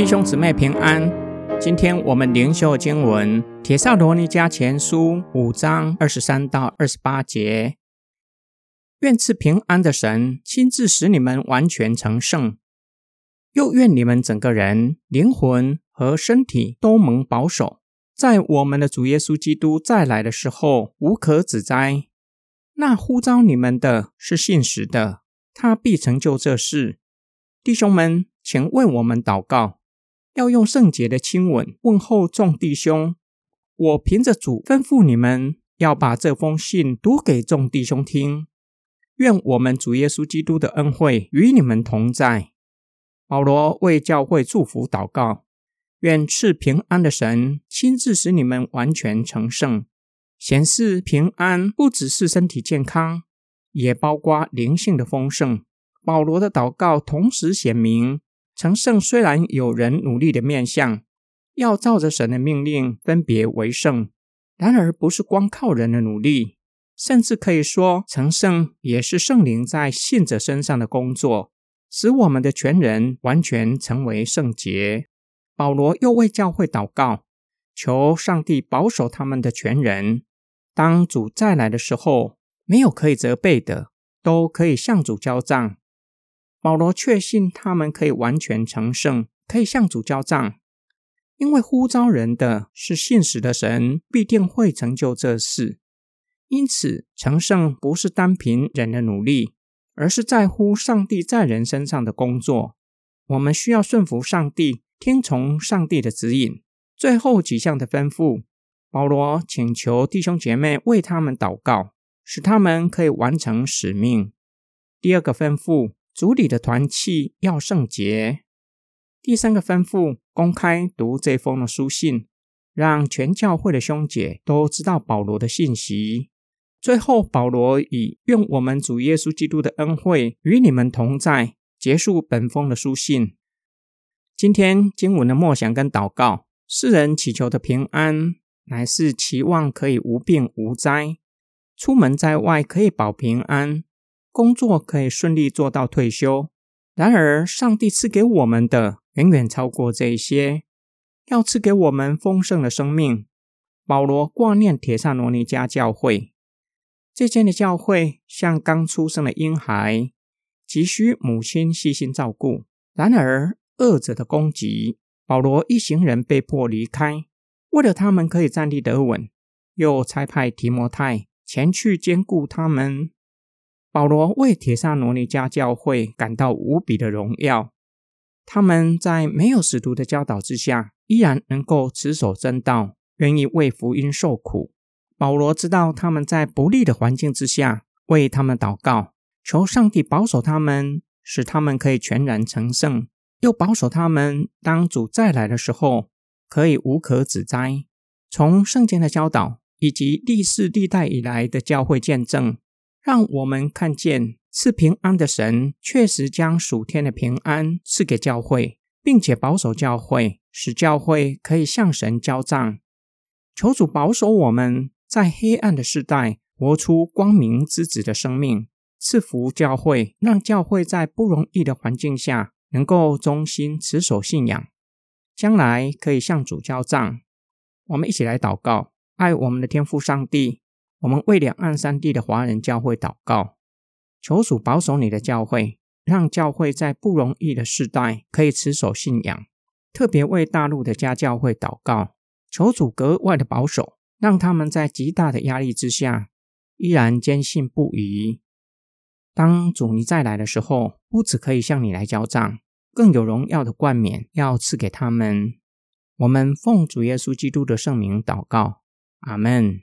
弟兄姊妹平安，今天我们灵修经文《铁萨罗尼迦前书》五章二十三到二十八节。愿赐平安的神亲自使你们完全成圣，又愿你们整个人、灵魂和身体都蒙保守，在我们的主耶稣基督再来的时候无可指摘。那呼召你们的是信实的，他必成就这事。弟兄们，请为我们祷告。要用圣洁的亲吻问候众弟兄。我凭着主吩咐你们，要把这封信读给众弟兄听。愿我们主耶稣基督的恩惠与你们同在。保罗为教会祝福祷告，愿赐平安的神亲自使你们完全成圣。显示平安不只是身体健康，也包括灵性的丰盛。保罗的祷告同时显明。成圣虽然有人努力的面向，要照着神的命令分别为圣，然而不是光靠人的努力，甚至可以说成圣也是圣灵在信者身上的工作，使我们的全人完全成为圣洁。保罗又为教会祷告，求上帝保守他们的全人，当主再来的时候，没有可以责备的，都可以向主交账。保罗确信他们可以完全成圣，可以向主交账，因为呼召人的是信实的神，必定会成就这事。因此，成圣不是单凭人的努力，而是在乎上帝在人身上的工作。我们需要顺服上帝，听从上帝的指引。最后几项的吩咐，保罗请求弟兄姐妹为他们祷告，使他们可以完成使命。第二个吩咐。主里的团契要圣洁。第三个吩咐：公开读这封的书信，让全教会的兄姐都知道保罗的信息。最后，保罗以愿我们主耶稣基督的恩惠与你们同在，结束本封的书信。今天经文的默想跟祷告，世人祈求的平安，乃是期望可以无病无灾，出门在外可以保平安。工作可以顺利做到退休，然而上帝赐给我们的远远超过这些，要赐给我们丰盛的生命。保罗挂念铁萨罗尼迦教会，这间的教会像刚出生的婴孩，急需母亲细心照顾。然而恶者的攻击，保罗一行人被迫离开，为了他们可以站立得稳，又差派提摩太前去兼顾他们。保罗为铁萨罗尼迦教会感到无比的荣耀。他们在没有使徒的教导之下，依然能够持守真道，愿意为福音受苦。保罗知道他们在不利的环境之下，为他们祷告，求上帝保守他们，使他们可以全然成圣，又保守他们当主再来的时候，可以无可指摘。从圣经的教导以及历世历代以来的教会见证。让我们看见赐平安的神确实将属天的平安赐给教会，并且保守教会，使教会可以向神交账。求主保守我们在黑暗的时代活出光明之子的生命，赐福教会，让教会在不容易的环境下能够忠心持守信仰，将来可以向主交账。我们一起来祷告，爱我们的天父上帝。我们为两岸三地的华人教会祷告，求主保守你的教会，让教会在不容易的时代可以持守信仰。特别为大陆的家教会祷告，求主格外的保守，让他们在极大的压力之下依然坚信不疑。当主你再来的时候，不只可以向你来交账，更有荣耀的冠冕要赐给他们。我们奉主耶稣基督的圣名祷告，阿门。